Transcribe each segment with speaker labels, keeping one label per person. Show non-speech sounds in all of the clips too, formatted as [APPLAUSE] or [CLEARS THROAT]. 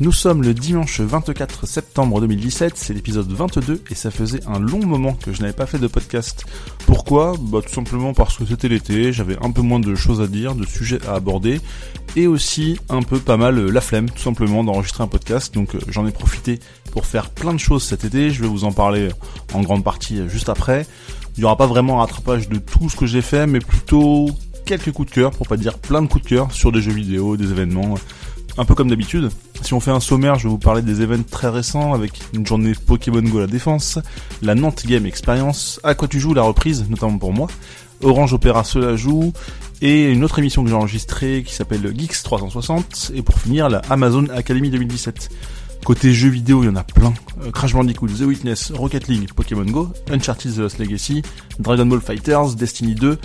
Speaker 1: Nous sommes le dimanche 24 septembre 2017, c'est l'épisode 22 et ça faisait un long moment que je n'avais pas fait de podcast. Pourquoi? Bah tout simplement parce que c'était l'été, j'avais un peu moins de choses à dire, de sujets à aborder et aussi un peu pas mal la flemme tout simplement d'enregistrer un podcast. Donc euh, j'en ai profité pour faire plein de choses cet été, je vais vous en parler en grande partie juste après. Il n'y aura pas vraiment un rattrapage de tout ce que j'ai fait mais plutôt quelques coups de cœur, pour pas dire plein de coups de cœur sur des jeux vidéo, des événements, un peu comme d'habitude. Si on fait un sommaire, je vais vous parler des événements très récents avec une journée Pokémon Go la défense, la Nantes Game Experience, à quoi tu joues la reprise, notamment pour moi, Orange Opera cela joue, et une autre émission que j'ai enregistrée qui s'appelle Geeks 360, et pour finir la Amazon Academy 2017. Côté jeux vidéo, il y en a plein. Euh, Crash Bandicoot, The Witness, Rocket League, Pokémon Go, Uncharted The Lost Legacy, Dragon Ball Fighters, Destiny 2,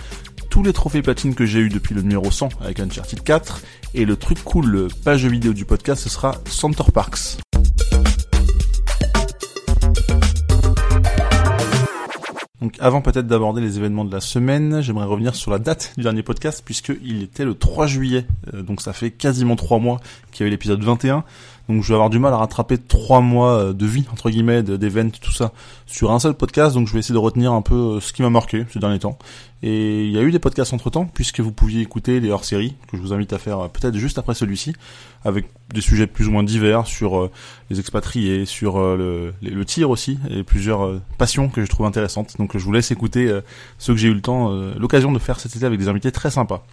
Speaker 1: tous les trophées platine que j'ai eu depuis le numéro 100 avec Uncharted 4. Et le truc cool, page vidéo du podcast, ce sera Center Parks. Donc avant peut-être d'aborder les événements de la semaine, j'aimerais revenir sur la date du dernier podcast puisqu'il était le 3 juillet. Euh, donc ça fait quasiment 3 mois qu'il y a eu l'épisode 21. Donc je vais avoir du mal à rattraper trois mois euh, de vie entre guillemets, d'event, tout ça sur un seul podcast. Donc je vais essayer de retenir un peu euh, ce qui m'a marqué ces derniers temps. Et il y a eu des podcasts entre temps puisque vous pouviez écouter les hors-séries que je vous invite à faire euh, peut-être juste après celui-ci, avec des sujets plus ou moins divers sur les expatriés, sur le, le, tir aussi et plusieurs passions que je trouve intéressantes. Donc je vous laisse écouter ceux que j'ai eu le temps, l'occasion de faire cet été avec des invités très sympas.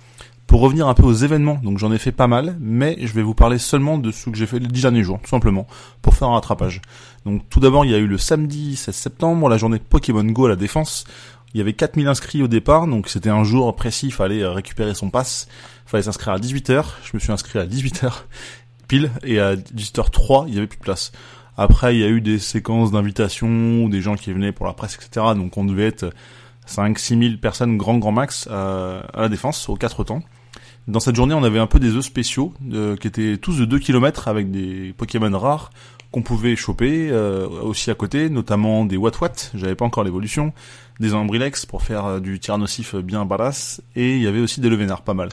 Speaker 1: Pour revenir un peu aux événements, donc j'en ai fait pas mal, mais je vais vous parler seulement de ce que j'ai fait les dix derniers jours, tout simplement, pour faire un rattrapage. Donc tout d'abord, il y a eu le samedi 16 septembre, la journée Pokémon Go à la Défense. Il y avait 4000 inscrits au départ, donc c'était un jour précis, il fallait euh, récupérer son pass, il fallait s'inscrire à 18h, je me suis inscrit à 18h [LAUGHS] pile, et à 18h03, il y avait plus de place. Après, il y a eu des séquences d'invitations, des gens qui venaient pour la presse, etc. Donc on devait être 5-6 000 personnes grand grand max à, à la défense, aux quatre temps. Dans cette journée, on avait un peu des œufs spéciaux euh, qui étaient tous de 2 km avec des Pokémon rares qu'on pouvait choper euh, aussi à côté, notamment des Wat Wat, j'avais pas encore l'évolution, des Ambrilex pour faire euh, du tir bien badass, et il y avait aussi des Levenards pas mal.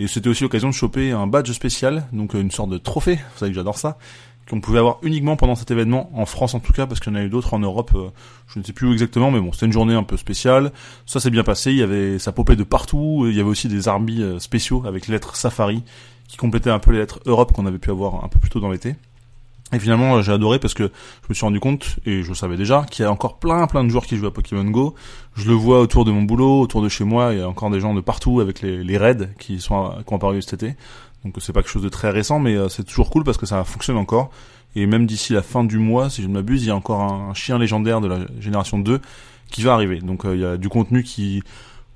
Speaker 1: Et c'était aussi l'occasion de choper un badge spécial, donc une sorte de trophée, vous savez que j'adore ça, qu'on pouvait avoir uniquement pendant cet événement, en France en tout cas, parce qu'il y en a eu d'autres en Europe, euh, je ne sais plus où exactement, mais bon, c'était une journée un peu spéciale. Ça s'est bien passé, il y avait, ça popait de partout, il y avait aussi des arbis euh, spéciaux avec les lettres Safari, qui complétaient un peu les lettres Europe qu'on avait pu avoir un peu plus tôt dans l'été. Et finalement, j'ai adoré parce que je me suis rendu compte, et je le savais déjà, qu'il y a encore plein plein de joueurs qui jouent à Pokémon Go. Je le vois autour de mon boulot, autour de chez moi, il y a encore des gens de partout avec les, raids qui sont qui ont apparu cet été. Donc c'est pas quelque chose de très récent, mais euh, c'est toujours cool parce que ça fonctionne encore. Et même d'ici la fin du mois, si je ne m'abuse, il y a encore un chien légendaire de la génération 2 qui va arriver. Donc euh, il y a du contenu qui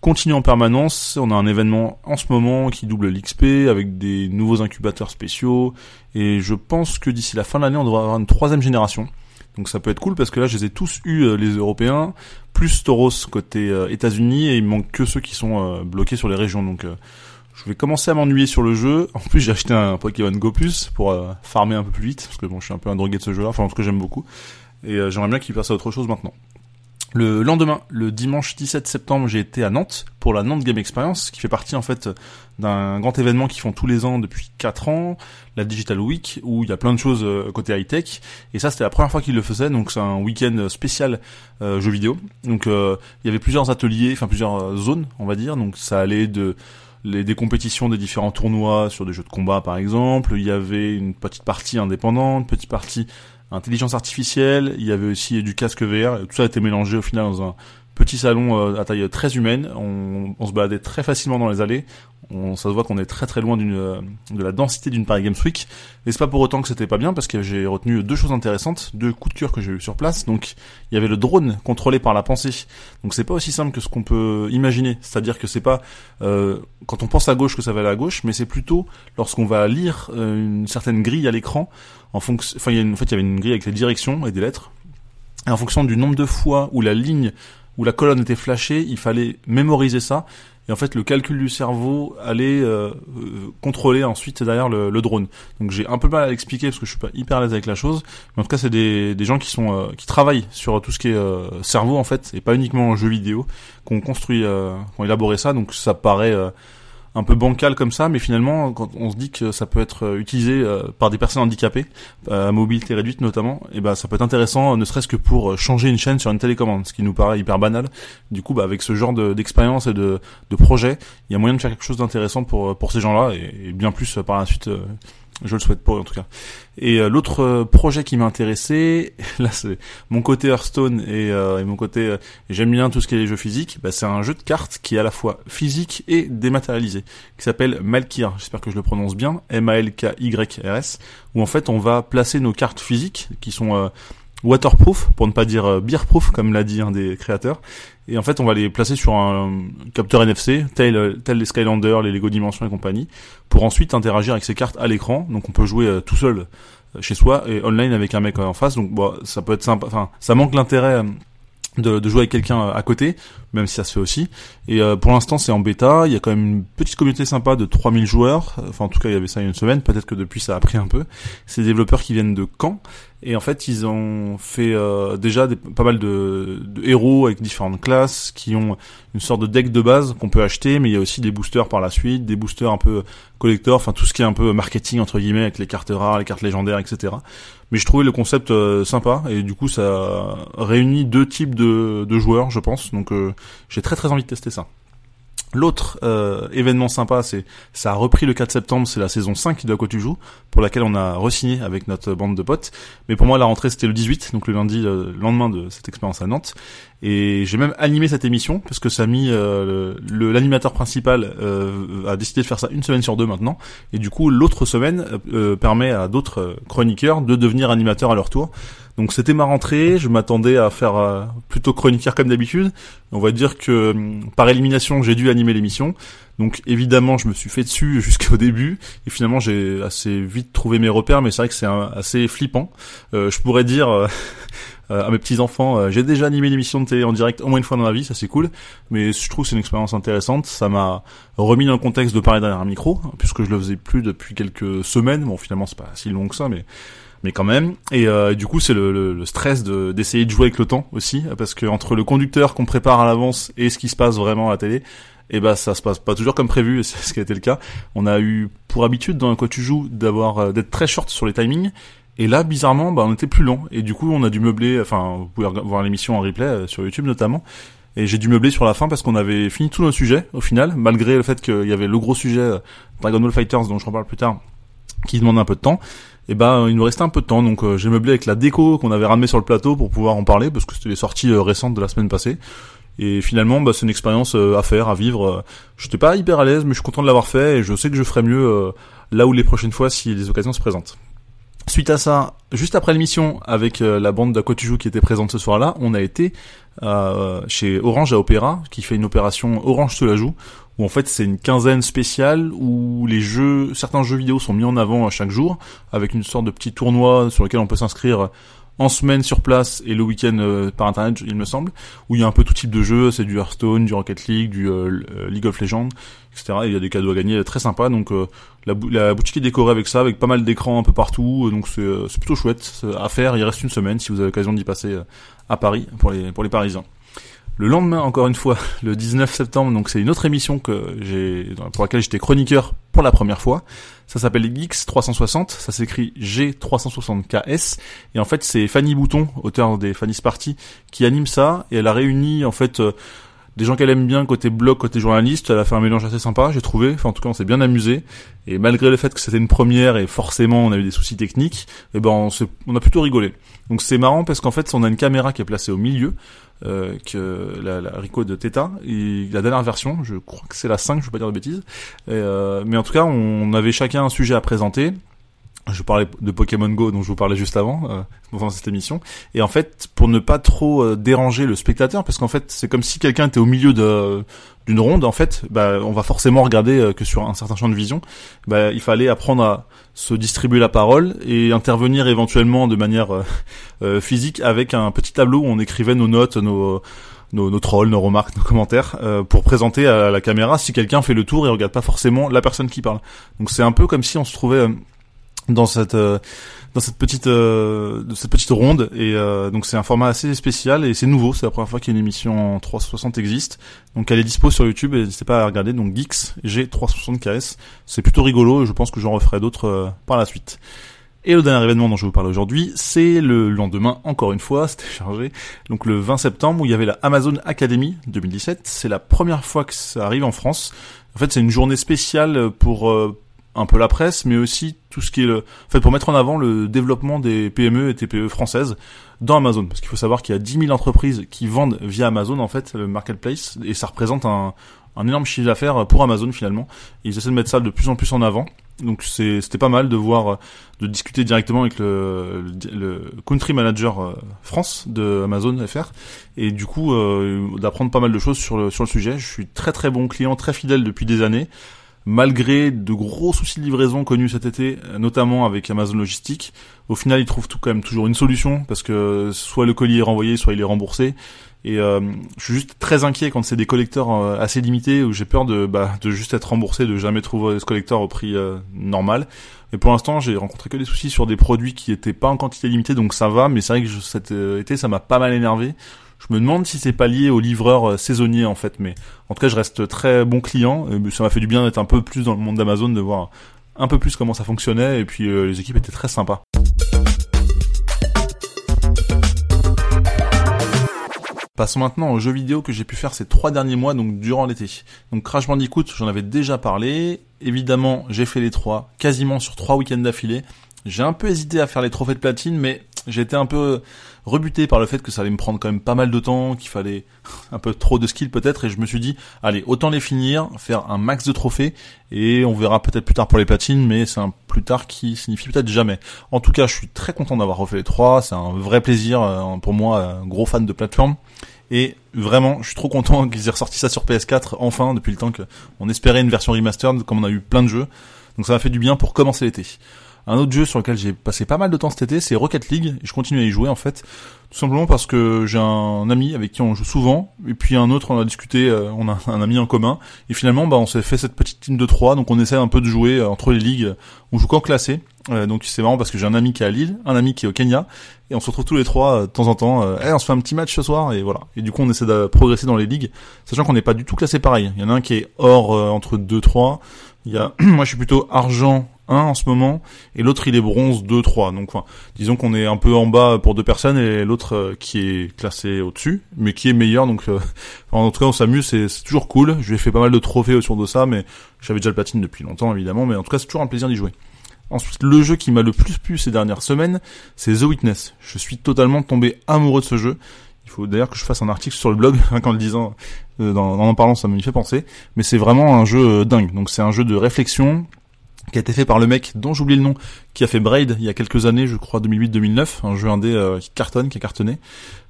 Speaker 1: continue en permanence. On a un événement en ce moment qui double l'XP avec des nouveaux incubateurs spéciaux. Et je pense que d'ici la fin de l'année, on devrait avoir une troisième génération. Donc ça peut être cool parce que là, je les ai tous eus, euh, les Européens, plus Tauros côté États-Unis, et il manque que ceux qui sont bloqués sur les régions. Donc je vais commencer à m'ennuyer sur le jeu. En plus, j'ai acheté un Pokémon Go Plus pour euh, farmer un peu plus vite, parce que bon, je suis un peu un drogué de ce jeu-là. Enfin, en tout cas, j'aime beaucoup. Et euh, j'aimerais bien qu'il passe à autre chose maintenant. Le lendemain, le dimanche 17 septembre, j'ai été à Nantes pour la Nantes Game Experience, qui fait partie en fait d'un grand événement qu'ils font tous les ans depuis 4 ans, la Digital Week, où il y a plein de choses euh, côté high-tech. Et ça, c'était la première fois qu'ils le faisaient, donc c'est un week-end spécial euh, jeux vidéo. Donc il y avait plusieurs ateliers, enfin plusieurs zones, on va dire. Donc ça allait de les, des compétitions des différents tournois sur des jeux de combat par exemple. Il y avait une petite partie indépendante, petite partie intelligence artificielle. Il y avait aussi du casque VR. tout ça a été mélangé au final dans un petit salon euh, à taille très humaine. On, on, se baladait très facilement dans les allées on, ça se voit qu'on est très très loin d'une euh, de la densité d'une Paris Games Week. Et c'est pas pour autant que c'était pas bien parce que j'ai retenu deux choses intéressantes, deux coups de cœur que j'ai eu sur place. Donc il y avait le drone contrôlé par la pensée. Donc c'est pas aussi simple que ce qu'on peut imaginer. C'est-à-dire que c'est pas euh, quand on pense à gauche que ça va aller à gauche, mais c'est plutôt lorsqu'on va lire euh, une certaine grille à l'écran. En fonction, enfin y a une, en fait il y avait une grille avec les directions et des lettres. Et en fonction du nombre de fois où la ligne où la colonne était flashée, il fallait mémoriser ça. Et en fait, le calcul du cerveau allait euh, contrôler ensuite derrière le, drone. Donc j'ai un peu mal à l'expliquer parce que je suis pas hyper à l'aise avec la chose. Mais en tout cas, c'est des, gens qui sont qui travaillent sur tout ce qui est cerveau en fait, et pas uniquement en jeu vidéo, qu'on construit, qu'on élaboré ça. Donc ça paraît un peu bancal comme ça, mais finalement, quand on se dit que ça peut être euh, utilisé euh, par des personnes handicapées, euh, à mobilité réduite notamment, et ben ça peut être intéressant, ne serait-ce que pour changer une chaîne sur une télécommande, ce qui nous paraît hyper banal. Du coup, bah, avec ce genre d'expérience et de, de projet, il y a moyen de faire quelque chose d'intéressant pour pour ces gens-là, et, bien plus par la suite je le souhaite pas en tout cas. Et euh, l'autre euh, projet qui m'intéressait, [LAUGHS] là c'est mon côté Hearthstone et, euh, mon côté j'aime bien tout ce qui est les jeux physiques, bah, c'est un jeu de cartes qui est à la fois physique et dématérialisé, qui s'appelle Malkir, j'espère que je le prononce bien, M-A-L-K-Y-R-S, où en fait on va placer nos cartes physiques qui sont waterproof, pour ne pas dire euh, beerproof, comme l'a dit un des créateurs. Et en fait, on va les placer sur un capteur NFC, tel, tel les Skylanders, les Lego Dimensions et compagnie, pour ensuite interagir avec ces cartes à l'écran. Donc on peut jouer euh, tout seul euh, chez soi et online avec un mec en face. Donc bon, ça peut être sympa. Enfin, ça manque l'intérêt de, de, jouer avec quelqu'un à côté, même si ça se fait aussi. Et euh, pour l'instant, c'est en bêta. Il y a quand même une petite communauté sympa de 3000 joueurs. Enfin, en tout cas, il y avait ça il y a une semaine. Peut-être que depuis, ça a pris un peu. C'est des développeurs qui viennent de Caen. Et en fait, ils ont fait euh, déjà des, pas mal de, de, héros avec différentes classes qui ont une sorte de deck de base qu'on peut acheter, mais il y a aussi des boosters par la suite, des boosters un peu collector, enfin tout ce qui est un peu marketing entre guillemets avec les cartes rares, les cartes légendaires, etc. Mais je trouvais le concept euh, sympa et du coup ça réunit deux types de, de joueurs, je pense. Donc euh, j'ai très très envie de tester ça. L'autre euh, événement sympa, c'est ça a repris le 4 septembre, c'est la saison 5 de quoi tu joues, pour laquelle on a re-signé avec notre bande de potes. Mais pour moi, la rentrée c'était le 18, donc le lundi, le lendemain de cette expérience à Nantes. Et j'ai même animé cette émission parce que mis euh, l'animateur principal euh, a décidé de faire ça une semaine sur deux maintenant. Et du coup, l'autre semaine euh, permet à d'autres chroniqueurs de devenir animateurs à leur tour. Donc c'était ma rentrée, je m'attendais à faire plutôt chroniqueur comme d'habitude. On va dire que hum, par élimination, j'ai dû animer l'émission. Donc évidemment, je me suis fait dessus [LAUGHS] jusqu'au début et finalement j'ai assez vite trouvé mes repères, mais c'est vrai que c'est assez flippant. Euh, je pourrais dire euh, [LAUGHS] à mes petits enfants, euh, j'ai déjà animé l'émission de télé en direct au moins une fois dans ma vie, ça c'est cool. Mais je trouve que c'est une expérience intéressante. Ça m'a remis dans le contexte de parler derrière un micro, puisque je le faisais plus depuis quelques semaines. Bon, finalement c'est pas si long que ça, mais mais quand même. Et du coup, c'est le, le, stress de d'essayer de jouer avec le temps aussi, parce que entre le conducteur qu'on prépare à l'avance et ce qui se passe vraiment à la télé, et eh ben, ça se passe pas toujours comme prévu, [LAUGHS] et c'est ce qui a été le cas. On a eu pour habitude dans quoi tu joues d'avoir euh, d'être très short sur les timings. Et là, bizarrement, bah, on était plus lent. Et du coup, on a dû meubler. Enfin, vous pouvez voir l'émission en replay euh, sur YouTube notamment. Et j'ai dû meubler sur la fin parce qu'on avait fini tous nos sujets au final, malgré le fait qu'il y avait le gros sujet euh, Dragon Ball Fighters dont je reparle plus tard, qui demande un peu de temps. Et ben, il nous restait un peu de temps, donc j'ai meublé avec la déco qu'on avait ramené sur le plateau pour pouvoir en parler parce que c'était les sorties récentes de la semaine passée. Et finalement, bah, c'est une expérience euh, à faire, à vivre. J'étais pas hyper à l'aise, mais je suis content de l'avoir fait et je sais que je ferai mieux euh, là où les prochaines fois si les occasions se présentent. Suite à ça, juste après l'émission, avec euh, la bande d'Aqua qui était présente ce soir-là, on a été chez Orange à Opéra, qui fait une opération Orange sous la joue, où en fait c'est une quinzaine spéciale où les jeux, certains jeux vidéo sont mis en avant à chaque jour, avec une sorte de petit tournoi sur lequel on peut s'inscrire en semaine sur place et le week-end euh, par internet, il me semble, où il y a un peu tout type de jeux, c'est du Hearthstone, du Rocket League, du euh, euh, League of Legends, etc. Et il y a des cadeaux à gagner très sympas, donc la, la, boutique est décorée avec ça, avec pas mal d'écrans un peu partout, donc c'est plutôt chouette à faire. Il reste une semaine si vous avez l'occasion d'y passer à Paris pour les pour les Parisiens. Le lendemain, encore une fois, [LAUGHS] le 19 septembre, donc c'est une autre émission que pour laquelle j'étais chroniqueur pour la première fois. Ça s'appelle Geeks 360, ça s'écrit G360KS, et en fait c'est Fanny Bouton, auteur des Fanny's Party, qui anime ça, et elle a réuni en fait euh, des gens qu'elle aime bien côté blog, côté journaliste, elle a fait un mélange assez sympa, j'ai trouvé, enfin en tout cas on s'est bien amusé, et malgré le fait que c'était une première et forcément on a eu des soucis techniques, eh ben on, on a plutôt rigolé. Donc c'est marrant parce qu'en fait on a une caméra qui est placée au milieu, euh, que la, la, Rico de Theta, et la dernière version, je crois que c'est la 5, je veux pas dire de bêtises, euh, mais en tout cas on avait chacun un sujet à présenter, je parlais de Pokémon Go dont je vous parlais juste avant euh, dans cette émission et en fait pour ne pas trop euh, déranger le spectateur parce qu'en fait c'est comme si quelqu'un était au milieu de d'une ronde en fait bah on va forcément regarder euh, que sur un certain champ de vision bah il fallait apprendre à se distribuer la parole et intervenir éventuellement de manière euh, physique avec un petit tableau où on écrivait nos notes nos nos, nos trolls, nos remarques, nos commentaires, euh, pour présenter à la caméra si quelqu'un fait le tour et regarde pas forcément la personne qui parle. Donc c'est un peu comme si on se trouvait euh, dans cette euh, dans cette petite euh, cette petite ronde. Et donc c'est un format assez spécial et c'est nouveau. C'est la première fois qu'une émission en 360 existe. Donc elle est dispo sur YouTube et n'hésitez pas à regarder. Donc Geeks G360 KS c'est plutôt rigolo et je pense que j'en referai d'autres par la suite. Et le dernier événement dont je vous parler aujourd'hui, c'est le lendemain, encore une fois, [LAUGHS] c'était chargé, donc le 20 septembre où il y avait la Amazon Academy 2017. C'est la première fois que ça arrive en France. En fait, c'est une journée spéciale pour euh, un peu la presse, mais aussi tout ce qui est le, en fait, pour mettre en avant le développement des PME et TPE françaises dans Amazon. Parce qu'il faut savoir qu'il y a 10 000 entreprises qui vendent via Amazon, en fait, le marketplace, et ça représente un, un énorme chiffre d'affaires pour Amazon finalement. ils essaient de mettre ça de plus en plus en avant. Donc c'était pas mal de voir, de discuter directement avec le, le, country manager euh, France de Amazon FR et du coup euh, d'apprendre pas mal de choses sur le, sur le sujet. Je suis très très bon client, très fidèle depuis des années malgré de gros soucis de livraison connus cet été, notamment avec Amazon Logistique, au final, ils trouvent tout quand même toujours une solution parce que soit le colis est renvoyé, soit il est remboursé. Et euh, je suis juste très inquiet quand c'est des collecteurs euh, assez limités où j'ai peur de bah, de juste être remboursé, de jamais trouver ce collecteur au prix euh, normal. Mais pour l'instant, j'ai rencontré que des soucis sur des produits qui étaient pas en quantité limitée, donc ça va. Mais c'est vrai que cet été, ça m'a pas mal énervé. Je me demande si c'est pas lié aux livreurs saisonniers en fait, mais en tout cas, je reste très bon client. ça m'a fait du bien d'être un peu plus dans le monde d'Amazon, de voir un peu plus comment ça fonctionnait, et puis les équipes étaient très sympas. Passons maintenant aux jeux vidéo que j'ai pu faire ces trois derniers mois, donc durant l'été. Donc Crash Bandicoot, j'en avais déjà parlé. Évidemment, j'ai fait les trois, quasiment sur trois week-ends d'affilée. J'ai un peu hésité à faire les trophées de platine, mais été un peu rebuté par le fait que ça allait me prendre quand même pas mal de temps, qu'il fallait [LAUGHS] un peu trop de skill peut-être, et je me suis dit, allez, autant les finir, faire un max de trophées, et on verra peut-être plus tard pour les platines, mais c'est un plus tard qui signifie peut-être jamais. En tout cas, je suis très content d'avoir refait les trois, c'est un vrai plaisir euh, pour moi, gros fan de plateforme. Et vraiment, je suis trop content [LAUGHS] qu'ils aient ressorti ça sur PS4 enfin depuis le temps qu'on espérait une version remastered comme on a eu plein de jeux. Donc ça m'a fait du bien pour commencer l'été. Un autre jeu sur lequel j'ai passé pas mal de temps cet été, c'est Rocket League. Je continue à y jouer en fait, tout simplement parce que j'ai un ami avec qui on joue souvent, et puis un autre, on a discuté, euh, on a [LAUGHS] un ami en commun, et finalement, bah, on s'est fait cette petite team de trois, donc on essaie un peu de jouer euh, entre les ligues. On joue qu'en classé, euh, donc c'est marrant parce que j'ai un ami qui est à Lille, un ami qui est au Kenya, et on se retrouve tous les trois de temps en temps. Eh, on se fait un petit match ce soir, et voilà. Et du coup, on essaie de progresser dans les ligues, sachant qu'on n'est pas du tout classé pareil. Il y en a un qui est hors entre 2-3. Il [CLEARS THROAT] moi, je suis plutôt argent en ce moment et l'autre il est bronze 2 3 donc enfin, disons qu'on est un peu en bas pour deux personnes et l'autre euh, qui est classé au-dessus mais qui est meilleur donc euh, [LAUGHS] en tout cas on s'amuse c'est toujours cool je lui ai fait pas mal de trophées autour de ça mais j'avais déjà le platine depuis longtemps évidemment mais en tout cas c'est toujours un plaisir d'y jouer Ensuite, le jeu qui m'a le plus plu ces dernières semaines, c'est The Witness. Je suis totalement tombé amoureux de ce jeu. Il faut d'ailleurs que je fasse un article sur le blog, [LAUGHS] quand le disant, euh, en parlant, ça me fait penser. Mais c'est vraiment un jeu dingue. Donc c'est un jeu de réflexion qui a été fait par le mec dont j'oublie le nom, qui a fait Braid il y a quelques années, je crois 2008-2009, un jeu indé euh, qui cartonne, qui a cartonné,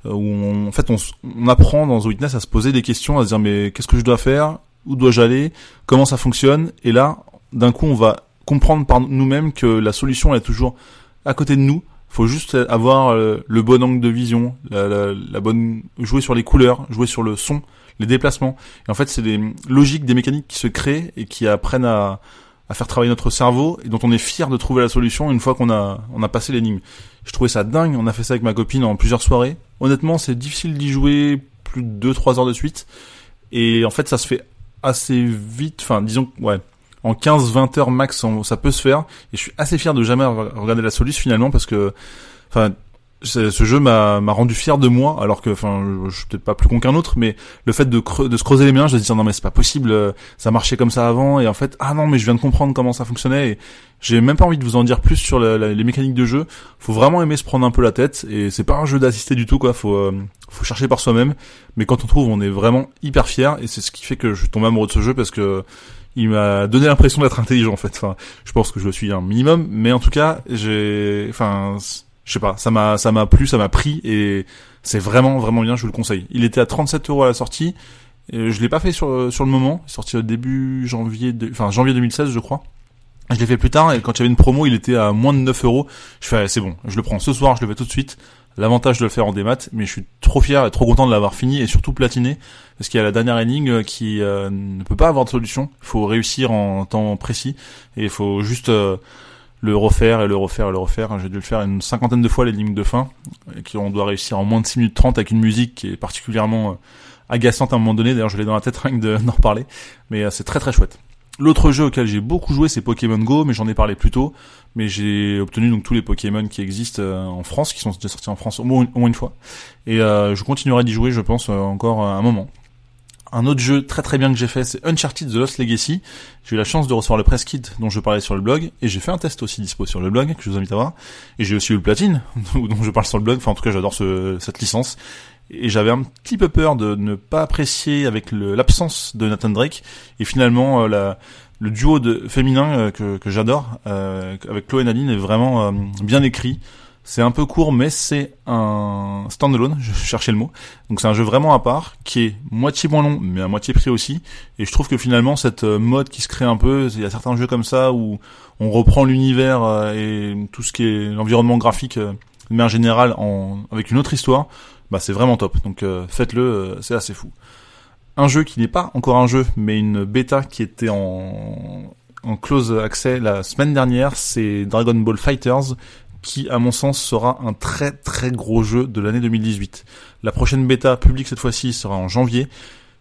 Speaker 1: euh, où on, en fait on, on, apprend dans The Witness à se poser des questions, à se dire mais qu'est-ce que je dois faire, où dois-je aller, comment ça fonctionne, et là d'un coup on va comprendre par nous-mêmes que la solution est toujours à côté de nous. Faut juste avoir euh, le bon angle de vision, la, la, la bonne jouer sur les couleurs, jouer sur le son, les déplacements. Et en fait, c'est des logiques, des mécaniques qui se créent et qui apprennent à, à faire travailler notre cerveau et dont on est fier de trouver la solution une fois qu'on a on a passé l'énigme. Je trouvais ça dingue, on a fait ça avec ma copine en plusieurs soirées. Honnêtement, c'est difficile d'y jouer plus de 2-3 heures de suite et en fait ça se fait assez vite, enfin disons ouais, en 15-20 heures max ça peut se faire et je suis assez fier de jamais regarder la solution finalement parce que enfin ce jeu m'a rendu fier de moi alors que enfin je, suis peut-être pas plus con qu'un autre mais le fait de, de se creuser les mains je me dire non mais c'est pas possible euh, ça marchait comme ça avant et en fait ah non mais je viens de comprendre comment ça fonctionnait et j'ai même pas envie de vous en dire plus sur les mécaniques de jeu. Faut vraiment aimer se prendre un peu la tête et c'est pas un jeu d'assister du tout quoi. Faut euh, faut chercher par soi-même mais quand on trouve on est vraiment hyper fier et c'est ce qui fait que je tombe amoureux de ce jeu parce que il m'a donné l'impression d'être intelligent en fait. Enfin je pense que je le suis un minimum mais en tout cas j'ai enfin je sais pas, ça m'a ça m'a plu, ça m'a pris et c'est vraiment vraiment bien, je vous le conseille. Il était à 37 euros à la sortie. Et je l'ai pas fait sur sur le moment, il est sorti au début janvier, enfin janvier 2016 je crois. Je l'ai fait plus tard et quand il y avait une promo, il était à moins de 9 euros. Je fais c'est bon, je le prends ce soir, je le fais tout de suite. l'avantage de le faire en démat, mais je suis trop fier et trop content de l'avoir fini et surtout platiné parce qu'il y a la dernière énigme qui ne peut pas avoir de solution. Il faut réussir en temps précis et il faut juste le refaire et le refaire et le refaire. J'ai dû le faire une cinquantaine de fois les lignes de fin, et qu'on doit réussir en moins de 6 minutes 30 avec une musique qui est particulièrement euh, agaçante à un moment donné. D'ailleurs, je l'ai dans la tête rien que [LAUGHS] d'en reparler, mais euh, c'est très très chouette. L'autre jeu auquel j'ai beaucoup joué, c'est Pokémon Go, mais j'en ai parlé plus tôt. Mais j'ai obtenu donc tous les Pokémon qui existent euh, en France, qui sont déjà sortis en France au moins, une fois. Et je continuerai d'y jouer, je pense, encore un moment. Un autre jeu très très bien que j'ai fait, c'est Uncharted The Lost Legacy. J'ai eu la chance de recevoir le press kit dont je parlais sur le blog, et j'ai fait un test aussi dispo sur le blog, que je vous invite à voir. Et j'ai aussi eu le platine, [LAUGHS] dont je parle sur le blog, enfin en tout cas j'adore ce, cette licence. Et j'avais un petit peu peur de ne pas apprécier avec l'absence de Nathan Drake, et finalement euh, la, le duo de féminin euh, que, que j'adore, euh, avec Chloé Nadine, est vraiment bien écrit. C'est un peu court, mais c'est un standalone, je cherchais le mot. Donc c'est un jeu vraiment à part, qui est moitié moins long, mais à moitié prix aussi. Et je trouve que finalement, cette euh, mode qui se crée un peu, il y a certains jeux comme ça où on reprend l'univers euh, et tout ce qui est l'environnement graphique, euh, générale, en, avec une autre histoire, bah c'est vraiment top. Donc faites-le, c'est assez fou. Un jeu qui n'est pas encore un jeu, mais une bêta qui était en, en close accès la semaine dernière, c'est Dragon Ball Fighters, qui, à mon sens, sera un très très gros jeu de l'année 2018. La prochaine bêta publique cette fois-ci sera en janvier,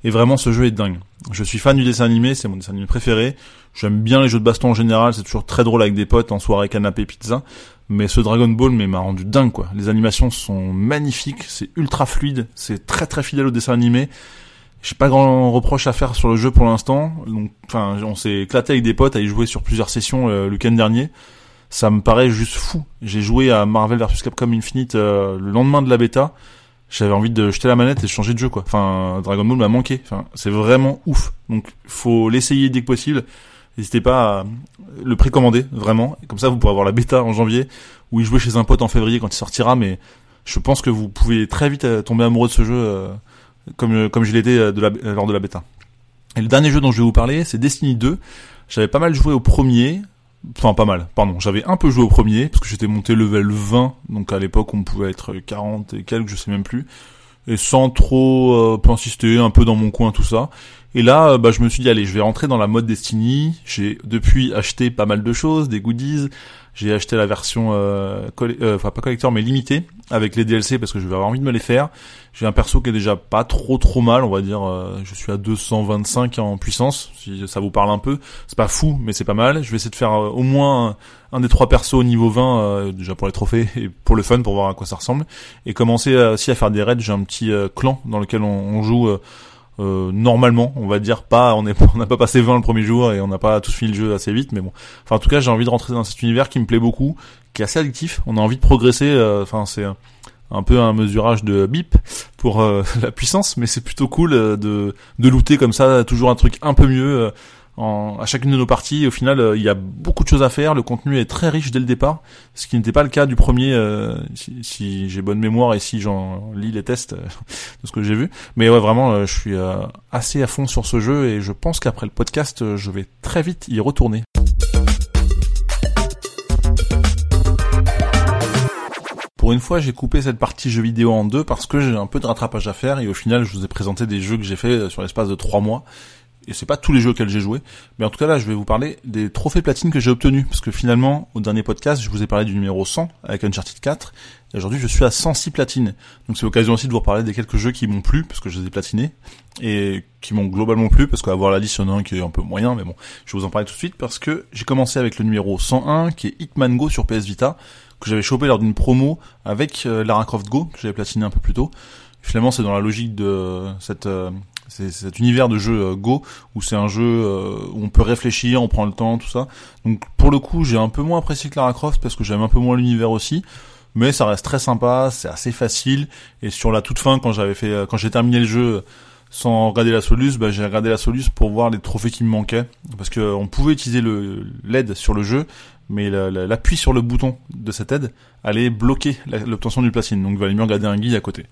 Speaker 1: et vraiment ce jeu est dingue. Je suis fan du dessin animé, c'est mon dessin animé préféré. J'aime bien les jeux de baston en général, c'est toujours très drôle avec des potes en soirée canapé pizza. Mais ce Dragon Ball m'a rendu dingue quoi. Les animations sont magnifiques, c'est ultra fluide, c'est très très fidèle au dessin animé. J'ai pas grand reproche à faire sur le jeu pour l'instant. Donc, enfin, on s'est éclaté avec des potes à y jouer sur plusieurs sessions euh, le week-end dernier ça me paraît juste fou. J'ai joué à Marvel vs Capcom Infinite euh, le lendemain de la bêta. J'avais envie de jeter la manette et changer de jeu quoi. Enfin, Dragon Ball m'a manqué. Enfin, c'est vraiment ouf. Donc, faut l'essayer dès que possible. N'hésitez pas à le précommander vraiment. Comme ça, vous pourrez avoir la bêta en janvier ou y jouer chez un pote en février quand il sortira. Mais je pense que vous pouvez très vite euh, tomber amoureux de ce jeu euh, comme comme je l'étais la, lors de la bêta. Et le dernier jeu dont je vais vous parler, c'est Destiny 2. J'avais pas mal joué au premier. Enfin, pas mal, pardon. J'avais un peu joué au premier, parce que j'étais monté level 20, donc à l'époque on pouvait être 40 et quelques, je sais même plus. Et sans trop euh, insister, un peu dans mon coin, tout ça. Et là, euh, bah, je me suis dit, allez, je vais rentrer dans la mode Destiny. J'ai depuis acheté pas mal de choses, des goodies. J'ai acheté la version, euh, euh, enfin pas collector, mais limitée, avec les DLC, parce que je vais avoir envie de me les faire. J'ai un perso qui est déjà pas trop trop mal, on va dire. Euh, je suis à 225 en puissance, si ça vous parle un peu. C'est pas fou, mais c'est pas mal. Je vais essayer de faire euh, au moins un, des trois persos au niveau 20, euh, déjà pour les trophées [LAUGHS] et pour le fun, pour voir à quoi ça ressemble. Et commencer aussi à faire des raids. J'ai un petit clan dans lequel on, on joue... normalement, on va dire pas, on [LAUGHS] n'a pas passé 20 le premier jour et on n'a pas tous fini le jeu assez vite, mais bon. Enfin, en tout cas, j'ai envie de rentrer dans cet univers qui me plaît beaucoup, qui est assez addictif. On a envie de progresser. Enfin, c'est un peu un mesurage de bip pour euh, [LAUGHS] la puissance, mais c'est plutôt cool euh, de, de looter comme ça, toujours un truc un peu mieux euh, en, à chacune de nos parties. Au final, il y a beaucoup de choses à faire, le contenu est très riche dès le départ, ce qui n'était pas le cas du premier, si, si j'ai bonne mémoire et si j'en lis les tests de ce que j'ai vu. Mais ouais, vraiment, je suis assez à fond sur ce jeu et je pense qu'après le podcast, je vais très vite y retourner. Pour une fois, j'ai coupé cette partie jeux vidéo en deux parce que j'ai un peu de rattrapage à faire et au final, je vous ai présenté des jeux que j'ai fait sur l'espace de trois mois. Et c'est pas tous les jeux auxquels j'ai joué, mais en tout cas là, je vais vous parler des trophées platine que j'ai obtenus parce que finalement, au dernier podcast, je vous ai parlé du numéro 100 avec Uncharted 4 et aujourd'hui, je suis à 106 platines. Donc c'est l'occasion aussi de vous reparler des quelques jeux qui m'ont plu parce que je les ai platinés et qui m'ont globalement plu parce qu'avoir la liste, il qui est un peu moyen, mais bon, je vais vous en parler tout de suite parce que j'ai commencé avec le numéro 101 qui est Hitman Go sur PS Vita que j'avais chopé lors d'une promo avec euh, Lara Croft Go que j'avais platiné un peu plus tôt. Finalement, c'est dans la logique de cette euh, cet univers de jeu euh, Go où c'est un jeu où on peut réfléchir, on prend le temps, tout ça. Donc pour le coup, j'ai un peu moins apprécié que Lara Croft parce que j'aime un peu moins l'univers aussi, mais ça reste très sympa, c'est assez facile et sur la toute fin quand j'avais fait quand j'ai terminé le jeu sans regarder la Solus, bah, j'ai regardé la Solus pour voir les trophées qui me manquaient parce que on pouvait utiliser le l'aide sur le jeu, mais l'appui sur le bouton de cette aide allait bloquer l'obtention du platine. Donc il valait mieux regarder un guide à côté.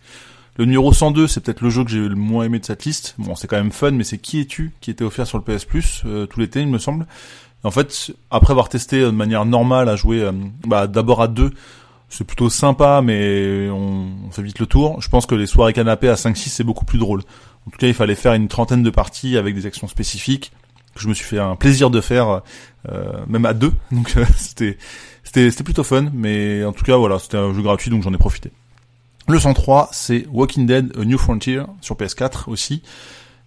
Speaker 1: Le numéro 102, c'est peut-être le jeu que j'ai le moins aimé de cette liste. Bon, c'est quand même fun, mais c'est Qui es-tu qui était offert sur le PS Plus euh, tout l'été, il me semble. En fait, après avoir testé de manière normale à jouer, euh, bah, d'abord à deux, c'est plutôt sympa, mais on, fait vite le tour. Je pense que les soirées canapé à 5-6 c'est beaucoup plus drôle. En tout cas, il fallait faire une trentaine de parties avec des actions spécifiques que je me suis fait un plaisir de faire, euh, même à deux. [LAUGHS] Donc euh, c'était c'était c'était plutôt fun, mais en tout cas voilà, c'était un jeu gratuit donc j'en ai profité. Le 103, c'est Walking Dead A New Frontier sur PS4 aussi.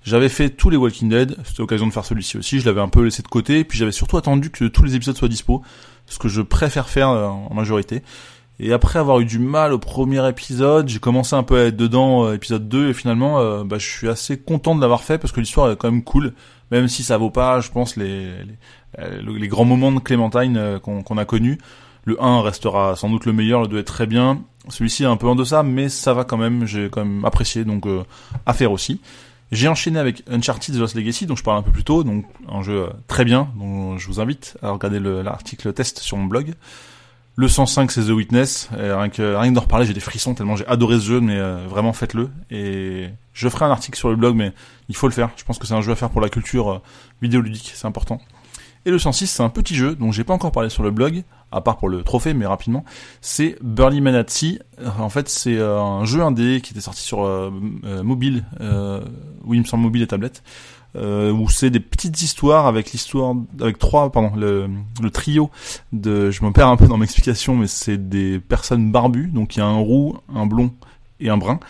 Speaker 1: J'avais fait tous les Walking Dead, c'était l'occasion de faire celui-ci aussi, je l'avais un peu laissé de côté, puis j'avais surtout attendu que tous les épisodes soient dispo, ce que je préfère faire euh, en majorité. Et après avoir eu du mal au premier épisode, j'ai commencé un peu à être dedans euh, épisode 2 et finalement euh, bah, je suis assez content de l'avoir fait parce que l'histoire est quand même cool, même si ça vaut pas, je pense, les, grands moments de Clémentine qu'on a connus. Le 1 restera sans doute le meilleur, le 2 est très bien. Celui-ci est un peu en deçà, mais ça va quand même, j'ai quand même apprécié, donc à faire aussi. J'ai enchaîné avec Uncharted The Lost Legacy, dont je parle un peu plus tôt, donc un jeu très bien, dont je vous invite à regarder l'article test sur mon blog. Le 105 c'est The Witness, et rien que rien que d'en reparler j'ai des frissons tellement j'ai adoré ce jeu, mais euh, vraiment faites-le. Et je ferai un article sur le blog, mais il faut le faire. Je pense que c'est un jeu à faire pour la culture euh, vidéoludique, c'est important. Et le 106, c'est un petit jeu dont j'ai pas encore parlé sur le blog, à part pour le trophée, mais rapidement. C'est Burly Man at Sea. En fait, c'est euh, un jeu indé qui était sorti sur euh, euh, mobile, oui, il me semble mobile et tablette, où c'est des petites histoires avec l'histoire, avec trois, pardon, le, trio de, je me perds un peu dans mes explications, mais c'est des personnes barbues, donc il y a un roux, un blond et un brun,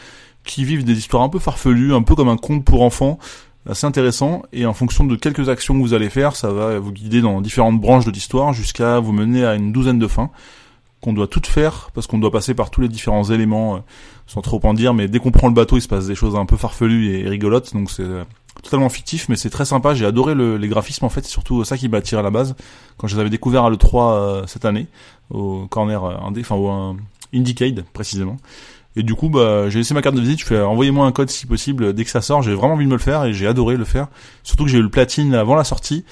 Speaker 1: qui vivent des histoires un peu farfelues, un peu comme un conte pour enfants, assez intéressant. Et en fonction de quelques actions que vous allez faire, ça va vous guider dans différentes branches de l'histoire jusqu'à vous mener à une douzaine de fins qu'on doit toutes faire parce qu'on doit passer par tous les différents éléments euh, sans trop en dire. Mais dès qu'on prend le bateau il se passe des choses un peu farfelues et rigolotes. Donc c'est euh, totalement fictif mais c'est très sympa. J'ai adoré les graphismes en fait. C'est surtout ça qui m'a attiré à la base. Quand je les avais découverts à l'E3 euh, cette année au corner indé enfin au Indiecade précisément et du coup, bah, j'ai laissé ma carte de visite. Je fais envoyez-moi un code si possible dès que ça sort. J'ai vraiment envie de me le faire et j'ai adoré le faire. Surtout que j'ai eu le platine avant la sortie.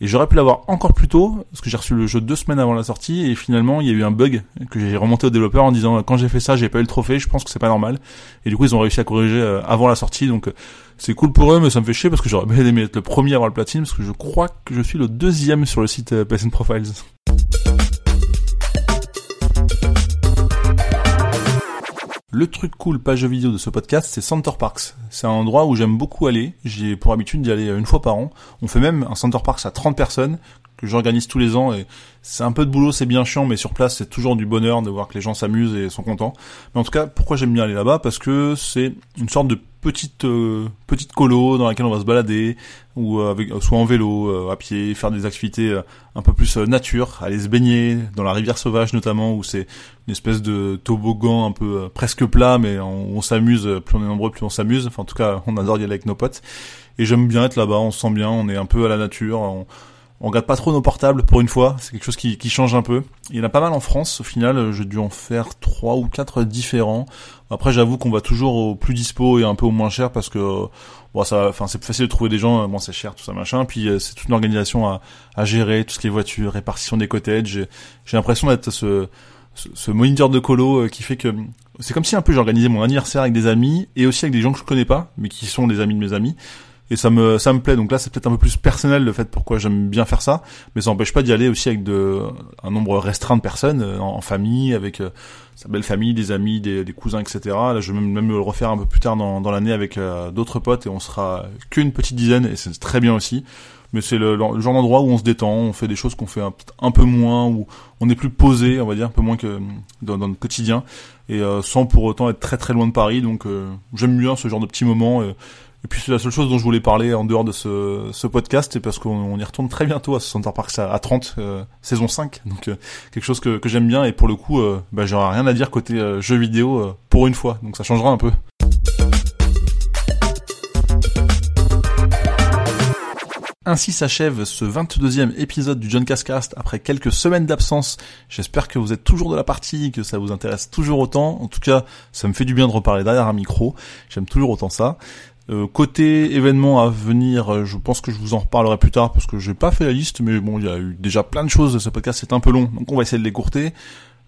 Speaker 1: Et j'aurais pu l'avoir encore plus tôt, parce que j'ai reçu le jeu deux semaines avant la sortie, et finalement il y a eu un bug que j'ai remonté au développeur en disant quand j'ai fait ça j'ai pas eu le trophée, je pense que c'est pas normal. Et du coup ils ont réussi à corriger euh, avant la sortie, donc euh, c'est cool pour eux, mais ça me fait chier parce que j'aurais bien aimé être le premier à avoir le platine, parce que je crois que je suis le deuxième sur le site euh, PSN Profiles. Le truc cool page vidéo de ce podcast, c'est Center Parks. C'est un endroit où j'aime beaucoup aller. J'ai pour habitude d'y aller une fois par an. On fait même un Center Parks à 30 personnes que j'organise tous les ans et c'est un peu de boulot, c'est bien chiant, mais sur place c'est toujours du bonheur de voir que les gens s'amusent et sont contents. Mais en tout cas, pourquoi j'aime bien aller là-bas? Parce que c'est une sorte de petite euh, petite colo dans laquelle on va se balader ou euh, avec soit en vélo, euh, à pied, faire des activités un peu plus nature, aller se baigner dans la rivière sauvage notamment où c'est une espèce de toboggan un peu presque plat mais on, s'amuse, plus on est nombreux plus on s'amuse. Enfin en tout cas, on adore y aller avec nos potes. Et j'aime bien être là-bas, on se sent bien, on est un peu à la nature, on, on regarde pas trop nos portables pour une fois, c'est quelque chose qui, change un peu. Il y en a pas mal en France, au final, j'ai dû en faire trois ou quatre différents. Après, j'avoue qu'on va toujours au plus dispo et un peu au moins cher parce que bon, ça, c'est plus facile de trouver des gens. Bon, c'est cher, tout ça, machin. Puis euh, c'est toute une organisation à, gérer, tout ce qui est voitures, répartition des cottages. J'ai l'impression d'être ce, ce, moniteur de colo euh, qui fait que c'est comme si un peu j'organisais mon anniversaire avec des amis et aussi avec des gens que je connais pas, mais qui sont des amis de mes amis et ça me ça me plaît. Donc là c'est peut-être un peu plus personnel le fait pourquoi j'aime bien faire ça. Mais ça n'empêche pas d'y aller aussi avec de un nombre restreint de personnes euh, en, famille avec euh, sa belle famille des amis des, cousins etc là je vais même, même le refaire un peu plus tard dans, dans l'année avec euh, d'autres potes et on sera qu'une petite dizaine et c'est très bien aussi. Mais c'est le, genre d'endroit où on se détend on fait des choses qu'on fait un, peu moins où on est plus posé on va dire un peu moins que dans, dans notre quotidien. Et sans pour autant être très très loin de Paris. Donc j'aime bien ce genre de petits moments et puis c'est la seule chose dont je voulais parler en dehors de ce, podcast, c'est parce qu'on y retourne très bientôt à ce Center Park à, 30, euh, saison 5, donc euh, quelque chose que, j'aime bien, et pour le coup, euh, bah, j'aurai rien à dire côté jeu vidéo pour une fois, donc ça changera un peu. Ainsi s'achève ce 22e épisode du John Cascast après quelques semaines d'absence. J'espère que vous êtes toujours de la partie, que ça vous intéresse toujours autant. En tout cas, ça me fait du bien de reparler derrière un micro. J'aime toujours autant ça. Euh, côté événements à venir, euh, je pense que je vous en reparlerai plus tard parce que j'ai pas fait la liste, mais bon, il y a eu déjà plein de choses. Ce podcast c'est un peu long, donc on va essayer de l'écourter.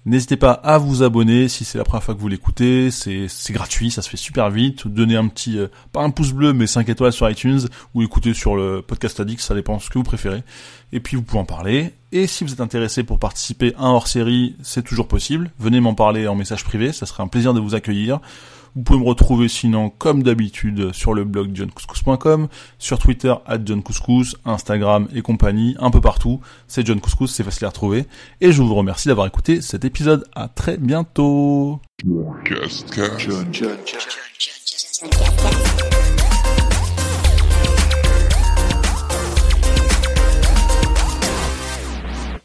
Speaker 1: N'hésitez pas à vous abonner si c'est la première fois que vous l'écoutez, c'est gratuit, ça se fait super vite. Donnez un petit, euh, pas un pouce bleu, mais 5 étoiles sur iTunes ou écoutez sur le podcast Addict, ça dépend ce que vous préférez. Et puis vous pouvez en parler. Et si vous êtes intéressé pour participer à un hors-série, c'est toujours possible. Venez m'en parler en message privé, ça serait un plaisir de vous accueillir. Vous pouvez me retrouver sinon, comme d'habitude, sur le blog johncouscous.com, sur Twitter, at johncouscous, Instagram et compagnie, un peu partout. C'est John Couscous, c'est facile à retrouver. Et je vous remercie d'avoir écouté cet épisode. À très bientôt. Just